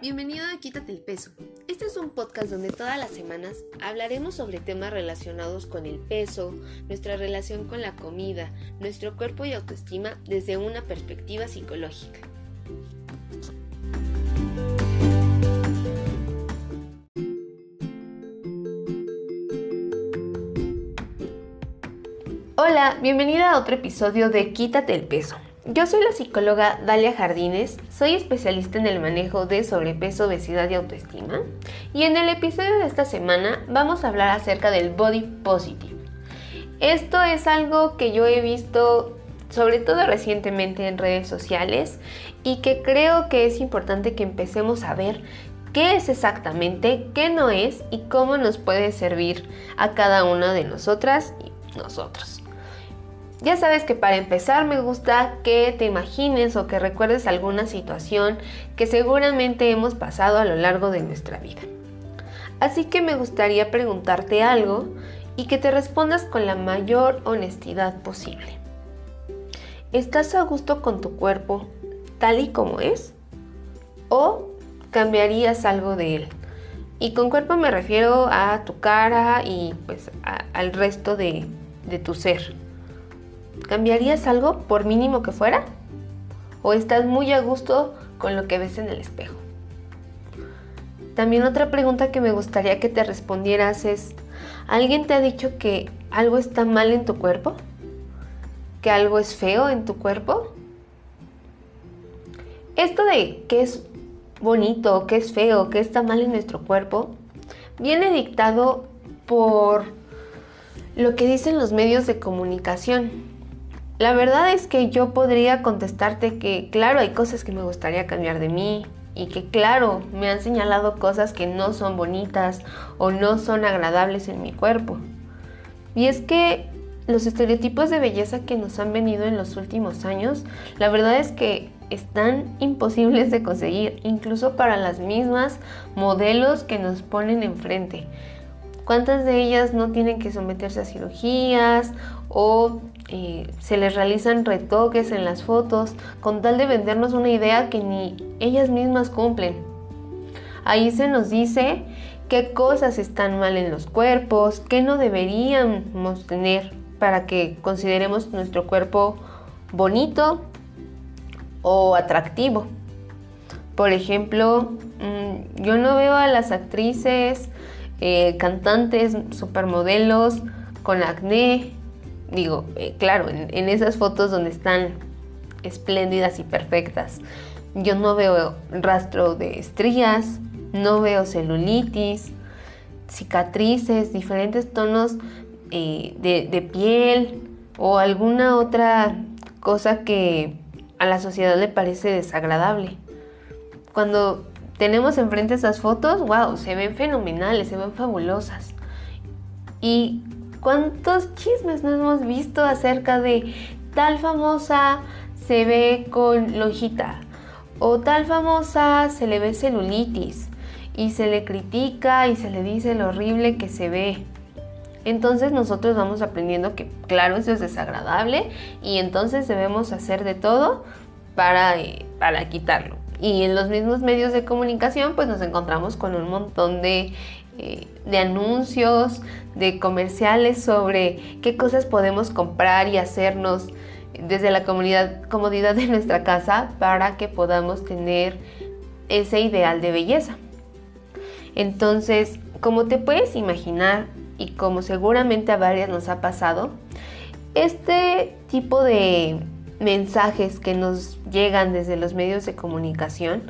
Bienvenido a Quítate el Peso. Este es un podcast donde todas las semanas hablaremos sobre temas relacionados con el peso, nuestra relación con la comida, nuestro cuerpo y autoestima desde una perspectiva psicológica. Hola, bienvenida a otro episodio de Quítate el Peso. Yo soy la psicóloga Dalia Jardines, soy especialista en el manejo de sobrepeso, obesidad y autoestima. Y en el episodio de esta semana vamos a hablar acerca del body positive. Esto es algo que yo he visto sobre todo recientemente en redes sociales y que creo que es importante que empecemos a ver qué es exactamente, qué no es y cómo nos puede servir a cada una de nosotras y nosotros. Ya sabes que para empezar me gusta que te imagines o que recuerdes alguna situación que seguramente hemos pasado a lo largo de nuestra vida. Así que me gustaría preguntarte algo y que te respondas con la mayor honestidad posible. ¿Estás a gusto con tu cuerpo tal y como es? ¿O cambiarías algo de él? Y con cuerpo me refiero a tu cara y pues al resto de, de tu ser. ¿Cambiarías algo por mínimo que fuera? ¿O estás muy a gusto con lo que ves en el espejo? También otra pregunta que me gustaría que te respondieras es, ¿alguien te ha dicho que algo está mal en tu cuerpo? ¿Que algo es feo en tu cuerpo? Esto de qué es bonito, qué es feo, qué está mal en nuestro cuerpo, viene dictado por lo que dicen los medios de comunicación. La verdad es que yo podría contestarte que claro, hay cosas que me gustaría cambiar de mí y que claro, me han señalado cosas que no son bonitas o no son agradables en mi cuerpo. Y es que los estereotipos de belleza que nos han venido en los últimos años, la verdad es que están imposibles de conseguir, incluso para las mismas modelos que nos ponen enfrente. ¿Cuántas de ellas no tienen que someterse a cirugías o se les realizan retoques en las fotos con tal de vendernos una idea que ni ellas mismas cumplen? Ahí se nos dice qué cosas están mal en los cuerpos, qué no deberíamos tener para que consideremos nuestro cuerpo bonito o atractivo. Por ejemplo, mm, yo no veo a las actrices eh, cantantes, supermodelos con acné. Digo, eh, claro, en, esas fotos donde están espléndidas y perfectas. Yo no veo rastro de estrías, no veo celulitis, cicatrices, diferentes tonos eh, de, de, piel o alguna otra cosa que a la sociedad le parece desagradable. Cuando tenemos enfrente esas fotos, wow, se ven fenomenales, se ven fabulosas. ¿Y cuántos chismes no hemos visto acerca de tal famosa se ve con lonjita o tal famosa se le ve celulitis y se le critica y se le dice lo horrible que se ve? Entonces nosotros vamos aprendiendo que claro, eso es desagradable y entonces debemos hacer de todo para, eh, para quitarlo. Y en los mismos medios de comunicación pues nos encontramos con un montón de, de anuncios, de comerciales sobre qué cosas podemos comprar y hacernos desde la comodidad de nuestra casa para que podamos tener ese ideal de belleza. Entonces, como te puedes imaginar y como seguramente a varias nos ha pasado, este tipo de mensajes que nos llegan desde los medios de comunicación,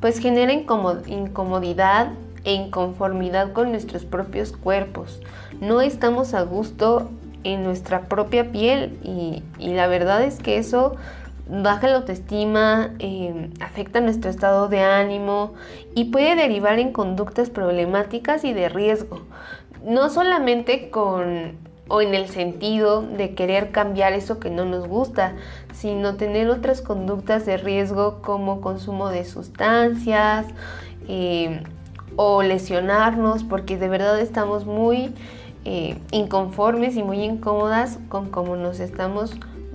pues genera incomodidad e inconformidad con nuestros propios cuerpos. No estamos a gusto en nuestra propia piel y, la verdad es que eso baja la autoestima, em, afecta nuestro estado de ánimo y puede derivar en conductas problemáticas y de riesgo. No solamente con o en el sentido de querer cambiar eso que no nos gusta, sino tener otras conductas de riesgo como consumo de sustancias eh, o lesionarnos, porque de verdad estamos muy eh, inconformes y muy incómodas con cómo nos estamos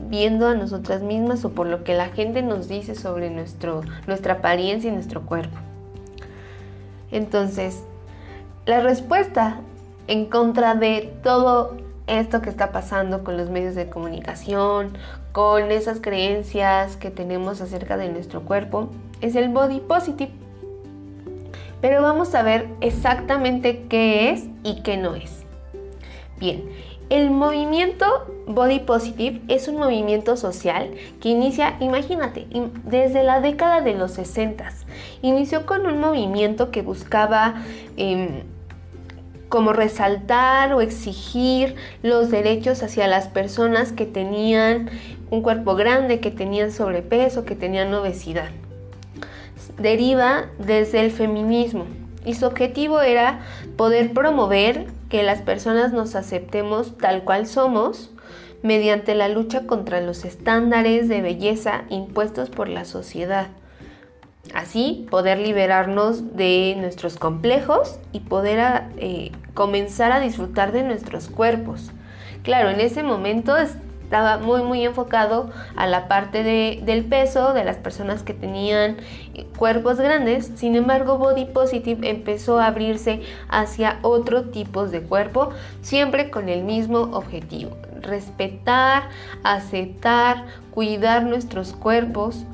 viendo a nosotras mismas o por lo que la gente nos dice sobre nuestro, nuestra apariencia y nuestro cuerpo. Entonces, la respuesta en contra de todo esto que está pasando con los medios de comunicación, con esas creencias que tenemos acerca de nuestro cuerpo, es el body positive. Pero vamos a ver exactamente qué es y qué no es. Bien, el movimiento Body Positive es un movimiento social que inicia, imagínate, desde la década de los 60. Inició con un movimiento que buscaba em, como resaltar o exigir los derechos hacia las personas que tenían un cuerpo grande, que tenían sobrepeso, que tenían obesidad. Deriva desde el feminismo y su objetivo era poder promover que las personas nos aceptemos tal cual somos mediante la lucha contra los estándares de belleza impuestos por la sociedad. Así poder liberarnos de nuestros complejos y poder eh, comenzar a disfrutar de nuestros cuerpos. Claro, en ese momento estaba muy muy enfocado a la parte del peso de las personas que tenían cuerpos grandes, sin embargo Body Positive empezó a abrirse hacia otro tipo de cuerpo, siempre con el mismo objetivo, respetar, aceptar, cuidar nuestros cuerpos.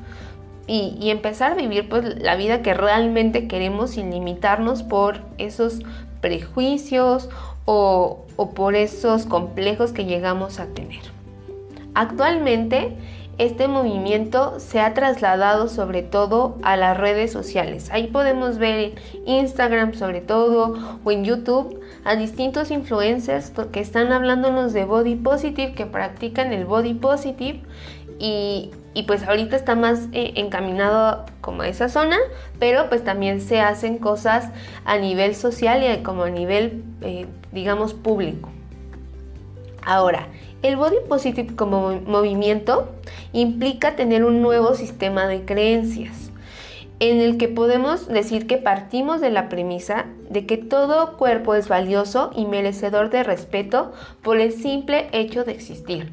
Y, empezar a vivir pues, la vida que realmente queremos sin limitarnos por esos prejuicios o por esos complejos que llegamos a tener. Actualmente, este movimiento se ha trasladado sobre todo a las redes sociales. Ahí podemos ver en Instagram sobre todo o en YouTube a distintos influencers que están hablándonos de body positive, que practican el body positive y, pues ahorita está más eh, encaminado como a esa zona, pero pues también se hacen cosas a nivel social y como a nivel, eh, digamos, público. Ahora, el body positive como movimiento implica tener un nuevo sistema de creencias en el que podemos decir que partimos de la premisa de que todo cuerpo es valioso y merecedor de respeto por el simple hecho de existir.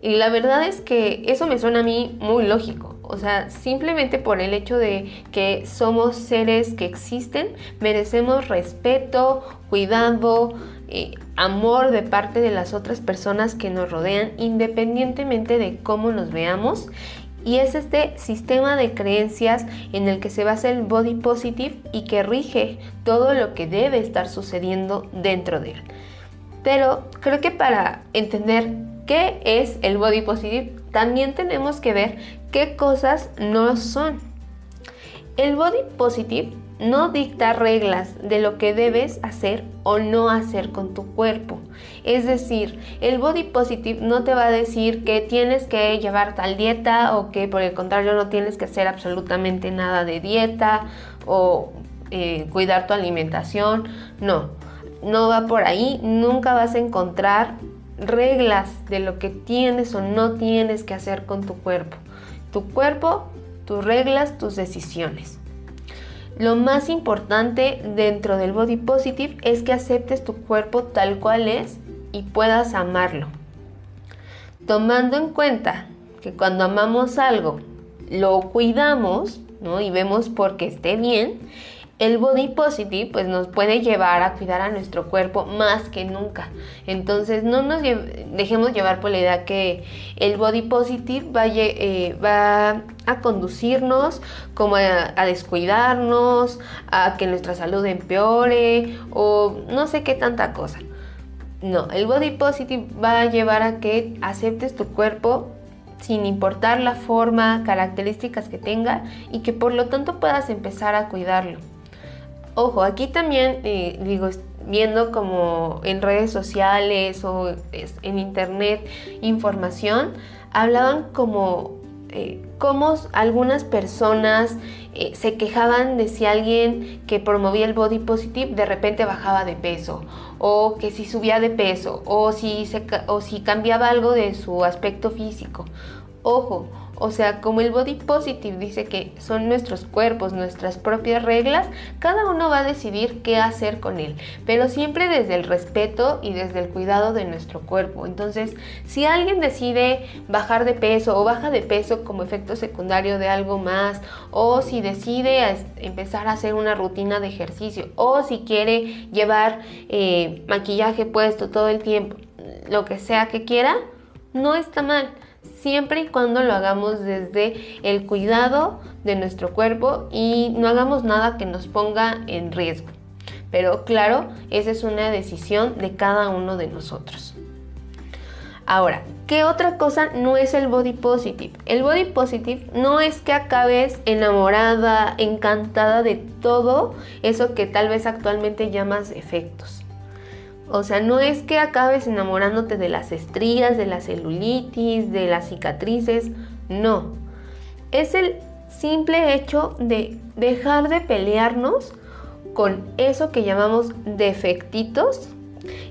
Y la verdad es que eso me suena a mí muy lógico. O sea, simplemente por el hecho de que somos seres que existen, merecemos respeto, cuidado, eh, amor de parte de las otras personas que nos rodean independientemente de cómo nos veamos y es este sistema de creencias en el que se basa el body positive y que rige todo lo que debe estar sucediendo dentro de él. Pero creo que para entender qué es el body positive, también tenemos que ver qué cosas no son. El body positive no dicta reglas de lo que debes hacer o no hacer con tu cuerpo. Es decir, el body positive no te va a decir que tienes que llevar tal dieta o que por el contrario no tienes que hacer absolutamente nada de dieta o eh, cuidar tu alimentación. No, no va por ahí. Nunca vas a encontrar reglas de lo que tienes o no tienes que hacer con tu cuerpo. Tu cuerpo, tus reglas, tus decisiones. Lo más importante dentro del body positive es que aceptes tu cuerpo tal cual es y puedas amarlo. Tomando en cuenta que cuando amamos algo lo cuidamos ¿no? y vemos porque esté bien, el body positive pues nos puede llevar a cuidar a nuestro cuerpo más que nunca. Entonces no nos dejemos llevar por la idea que el body positive va, eh, va a conducirnos como a, descuidarnos, a que nuestra salud empeore o no sé qué tanta cosa. No, el body positive va a llevar a que aceptes tu cuerpo sin importar la forma, características que tenga y que por lo tanto puedas empezar a cuidarlo. Ojo, aquí también eh, digo, viendo como en redes sociales o en internet información, hablaban como eh, cómo algunas personas eh, se quejaban de si alguien que promovía el body positive de repente bajaba de peso o que si subía de peso o si, o si cambiaba algo de su aspecto físico. Ojo, o sea, como el body positive dice que son nuestros cuerpos, nuestras propias reglas, cada uno va a decidir qué hacer con él, pero siempre desde el respeto y desde el cuidado de nuestro cuerpo. Entonces, si alguien decide bajar de peso o baja de peso como efecto secundario de algo más, o si decide empezar a hacer una rutina de ejercicio, o si quiere llevar eh, maquillaje puesto todo el tiempo, lo que sea que quiera, no está mal, siempre y cuando lo hagamos desde el cuidado de nuestro cuerpo y no hagamos nada que nos ponga en riesgo. Pero claro, esa es una decisión de cada uno de nosotros. Ahora, ¿qué otra cosa no es el body positive? El body positive no es que acabes enamorada, encantada de todo eso que tal vez actualmente llamas efectos. O sea, no es que acabes enamorándote de las estrías, de la celulitis, de las cicatrices, no. Es el simple hecho de dejar de pelearnos con eso que llamamos defectitos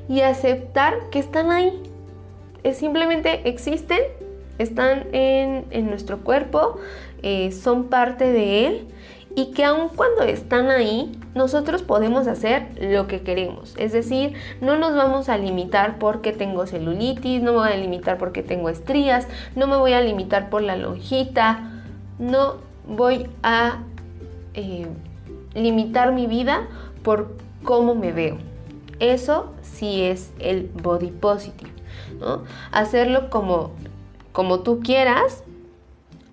y aceptar que están ahí. Es simplemente existen, están en, nuestro cuerpo, eh, son parte de él y que aun cuando están ahí, nosotros podemos hacer lo que queremos. Es decir, no nos vamos a limitar porque tengo celulitis, no me voy a limitar porque tengo estrías, no me voy a limitar por la lonjita, no voy a eh, limitar mi vida por cómo me veo. Eso sí es el body positive. Hacerlo como, como tú quieras,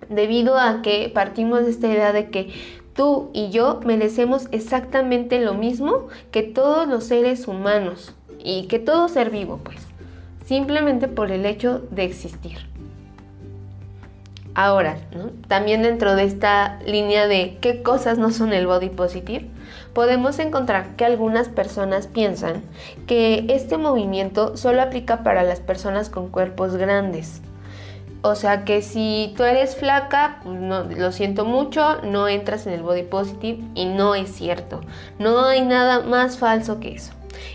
debido a que partimos de esta idea de que tú y yo merecemos exactamente lo mismo que todos los seres humanos y que todo ser vivo, pues, simplemente por el hecho de existir. Ahora, también dentro de esta línea de qué cosas no son el body positive, podemos encontrar que algunas personas piensan que este movimiento solo aplica para las personas con cuerpos grandes o sea que si tú eres flaca, pues no, lo siento mucho, no entras en el body positive y no es cierto. No hay nada más falso que eso.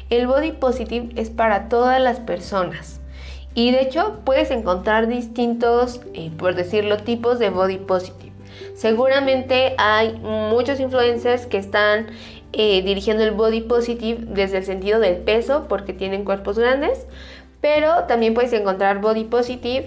El body positive es para todas las personas. Y de hecho puedes encontrar distintos, eh, por decirlo, tipos de body positive. Seguramente hay muchos influencers que están eh, dirigiendo el body positive desde el sentido del peso porque tienen cuerpos grandes. Pero también puedes encontrar body positive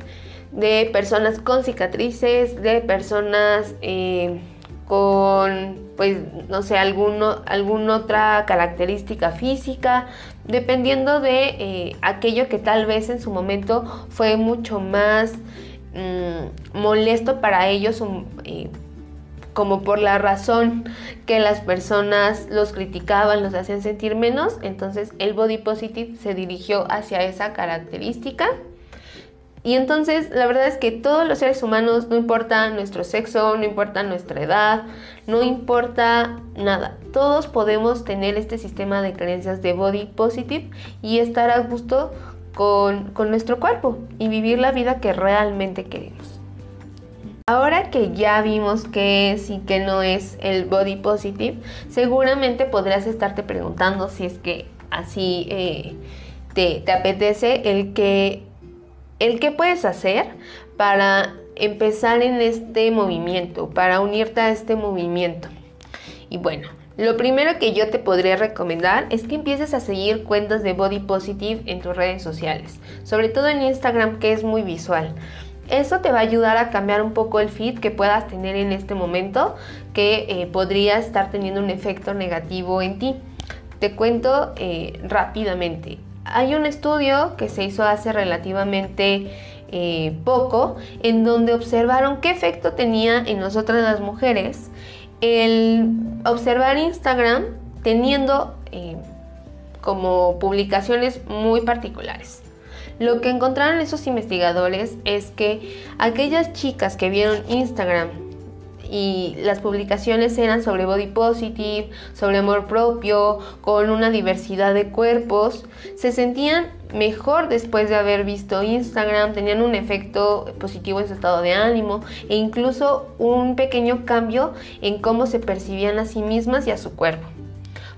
de personas con cicatrices, de personas eh, con, pues, no sé, alguno, alguna otra característica física, dependiendo de eh, aquello que tal vez en su momento fue mucho más mm, molesto para ellos, eh, como por la razón que las personas los criticaban, los hacían sentir menos, entonces el body positive se dirigió hacia esa característica y entonces la verdad es que todos los seres humanos, no importa nuestro sexo, no importa nuestra edad, no importa nada, todos podemos tener este sistema de creencias de body positive y estar a gusto con, con nuestro cuerpo y vivir la vida que realmente queremos. Ahora que ya vimos qué es y qué no es el body positive, seguramente podrás estarte preguntando si es que así eh, te, te apetece el que el qué puedes hacer para empezar en este movimiento, para unirte a este movimiento. Y bueno, lo primero que yo te podría recomendar es que empieces a seguir cuentas de Body Positive en tus redes sociales, sobre todo en Instagram que es muy visual. Eso te va a ayudar a cambiar un poco el feed que puedas tener en este momento que eh, podría estar teniendo un efecto negativo en ti. Te cuento eh, rápidamente. Hay un estudio que se hizo hace relativamente eh, poco en donde observaron qué efecto tenía en nosotras las mujeres el observar Instagram teniendo eh, como publicaciones muy particulares. Lo que encontraron esos investigadores es que aquellas chicas que vieron Instagram y las publicaciones eran sobre body positive, sobre amor propio, con una diversidad de cuerpos, se sentían mejor después de haber visto Instagram, tenían un efecto positivo en su estado de ánimo e incluso un pequeño cambio en cómo se percibían a sí mismas y a su cuerpo.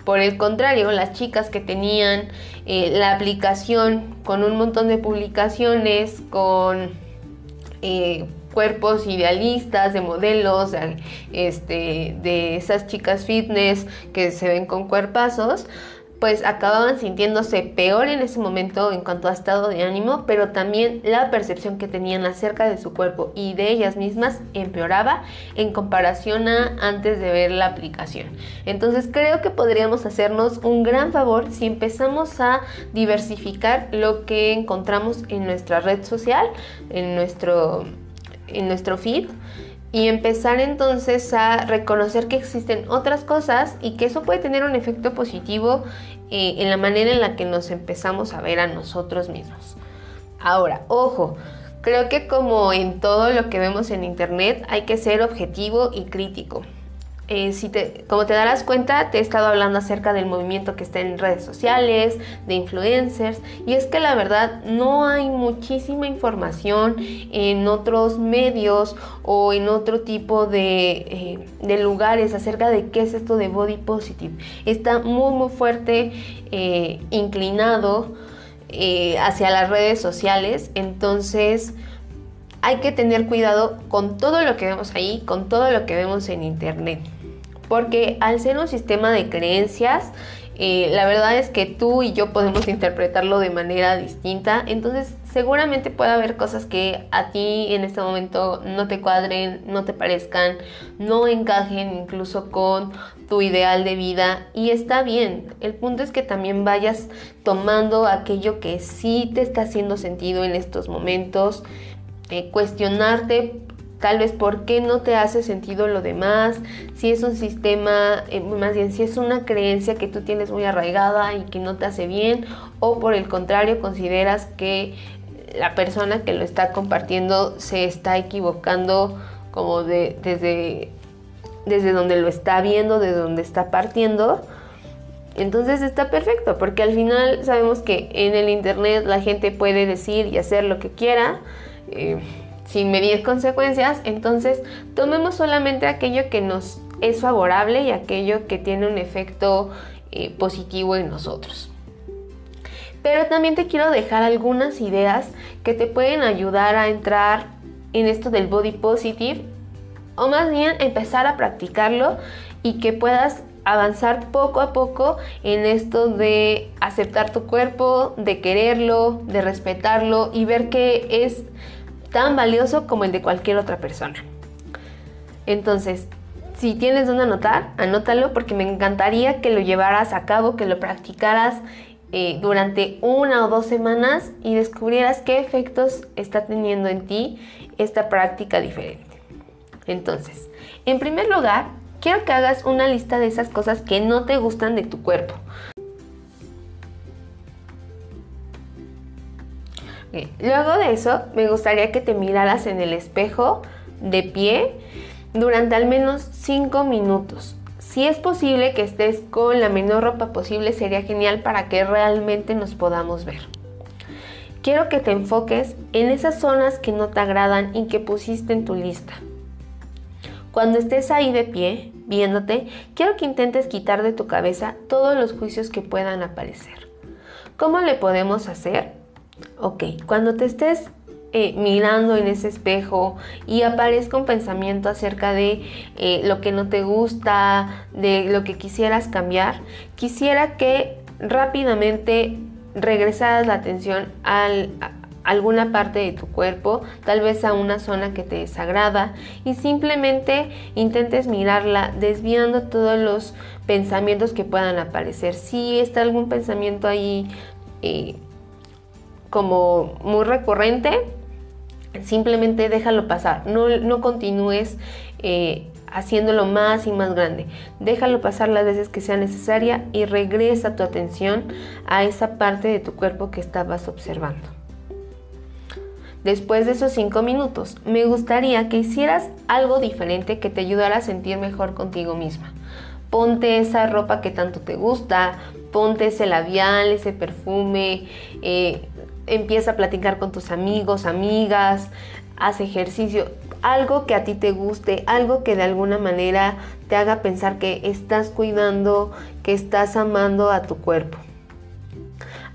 Por el contrario, las chicas que tenían eh, la aplicación con un montón de publicaciones, con eh, cuerpos idealistas, de modelos, este, de esas chicas fitness que se ven con cuerpazos, pues acababan sintiéndose peor en ese momento en cuanto a estado de ánimo, pero también la percepción que tenían acerca de su cuerpo y de ellas mismas empeoraba en comparación a antes de ver la aplicación. Entonces creo que podríamos hacernos un gran favor si empezamos a diversificar lo que encontramos en nuestra red social, en nuestro, en nuestro feed y empezar entonces a reconocer que existen otras cosas y que eso puede tener un efecto positivo eh, en la manera en la que nos empezamos a ver a nosotros mismos. Ahora, ojo, creo que como en todo lo que vemos en internet hay que ser objetivo y crítico. Eh, como te darás cuenta, te he estado hablando acerca del movimiento que está en redes sociales, de influencers, y es que la verdad no hay muchísima información en otros medios o en otro tipo de, eh, lugares acerca de qué es esto de body positive. Está muy muy fuerte eh, inclinado hacia las redes sociales, entonces hay que tener cuidado con todo lo que vemos ahí, con todo lo que vemos en internet porque al ser un sistema de creencias, eh, la verdad es que tú y yo podemos interpretarlo de manera distinta, entonces seguramente puede haber cosas que a ti en este momento no te cuadren, no te parezcan, no encajen incluso con tu ideal de vida y está bien. El punto es que también vayas tomando aquello que sí te está haciendo sentido en estos momentos, eh, cuestionarte tal vez por qué no te hace sentido lo demás, si es un sistema, eh, más bien si es una creencia que tú tienes muy arraigada y que no te hace bien, o por el contrario consideras que la persona que lo está compartiendo se está equivocando como de, desde, desde donde lo está viendo, de donde está partiendo. Entonces está perfecto, porque al final sabemos que en el Internet la gente puede decir y hacer lo que quiera. Eh, sin medir consecuencias, entonces tomemos solamente aquello que nos es favorable y aquello que tiene un efecto eh, positivo en nosotros. Pero también te quiero dejar algunas ideas que te pueden ayudar a entrar en esto del body positive o más bien empezar a practicarlo y que puedas avanzar poco a poco en esto de aceptar tu cuerpo, de quererlo, de respetarlo y ver que es tan valioso como el de cualquier otra persona. Entonces, si tienes donde anotar, anótalo porque me encantaría que lo llevaras a cabo, que lo practicaras eh, durante una o dos semanas y descubrieras qué efectos está teniendo en ti esta práctica diferente. Entonces, en primer lugar, quiero que hagas una lista de esas cosas que no te gustan de tu cuerpo. Luego de eso, me gustaría que te miraras en el espejo de pie durante al menos 5 minutos. Si es posible que estés con la menor ropa posible, sería genial para que realmente nos podamos ver. Quiero que te enfoques en esas zonas que no te agradan y que pusiste en tu lista. Cuando estés ahí de pie, viéndote, quiero que intentes quitar de tu cabeza todos los juicios que puedan aparecer. ¿Cómo le podemos hacer? Ok, cuando te estés eh, mirando en ese espejo y aparezca un pensamiento acerca de eh, lo que no te gusta, de lo que quisieras cambiar, quisiera que rápidamente regresaras la atención a alguna parte de tu cuerpo, tal vez a una zona que te desagrada y simplemente intentes mirarla desviando todos los pensamientos que puedan aparecer. Si está algún pensamiento ahí eh, como muy recurrente, simplemente déjalo pasar, no, continúes eh, haciéndolo más y más grande. Déjalo pasar las veces que sea necesaria y regresa tu atención a esa parte de tu cuerpo que estabas observando. Después de esos 5 minutos, me gustaría que hicieras algo diferente que te ayudara a sentir mejor contigo misma. Ponte esa ropa que tanto te gusta, ponte ese labial, ese perfume, eh, empieza a platicar con tus amigos, amigas, haz ejercicio, algo que a ti te guste, algo que de alguna manera te haga pensar que estás cuidando, que estás amando a tu cuerpo.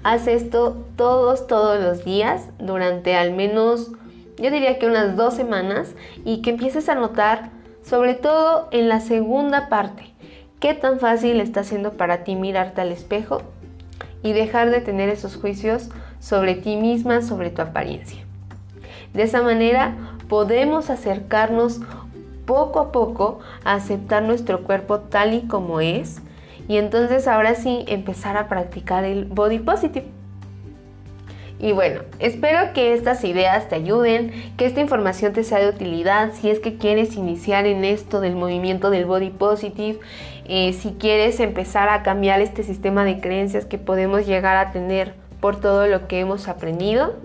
Haz esto todos, todos los días durante al menos, yo diría que unas dos semanas y que empieces a notar, sobre todo en la segunda parte, qué tan fácil está siendo para ti mirarte al espejo y dejar de tener esos juicios sobre ti misma, sobre tu apariencia. De esa manera podemos acercarnos poco a poco a aceptar nuestro cuerpo tal y como es y entonces ahora sí empezar a practicar el body positive. Y bueno, espero que estas ideas te ayuden, que esta información te sea de utilidad si es que quieres iniciar en esto del movimiento del body positive, eh, si quieres empezar a cambiar este sistema de creencias que podemos llegar a tener por todo lo que hemos aprendido.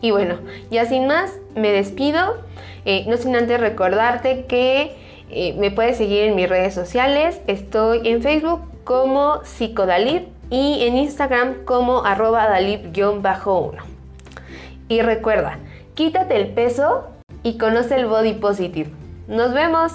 Y bueno, ya sin más, me despido, eh, no sin antes recordarte que eh, me puedes seguir en mis redes sociales, estoy en Facebook como Psicodalip y en Instagram como arroba dalip-1. Y recuerda, quítate el peso y conoce el body positive. ¡Nos vemos!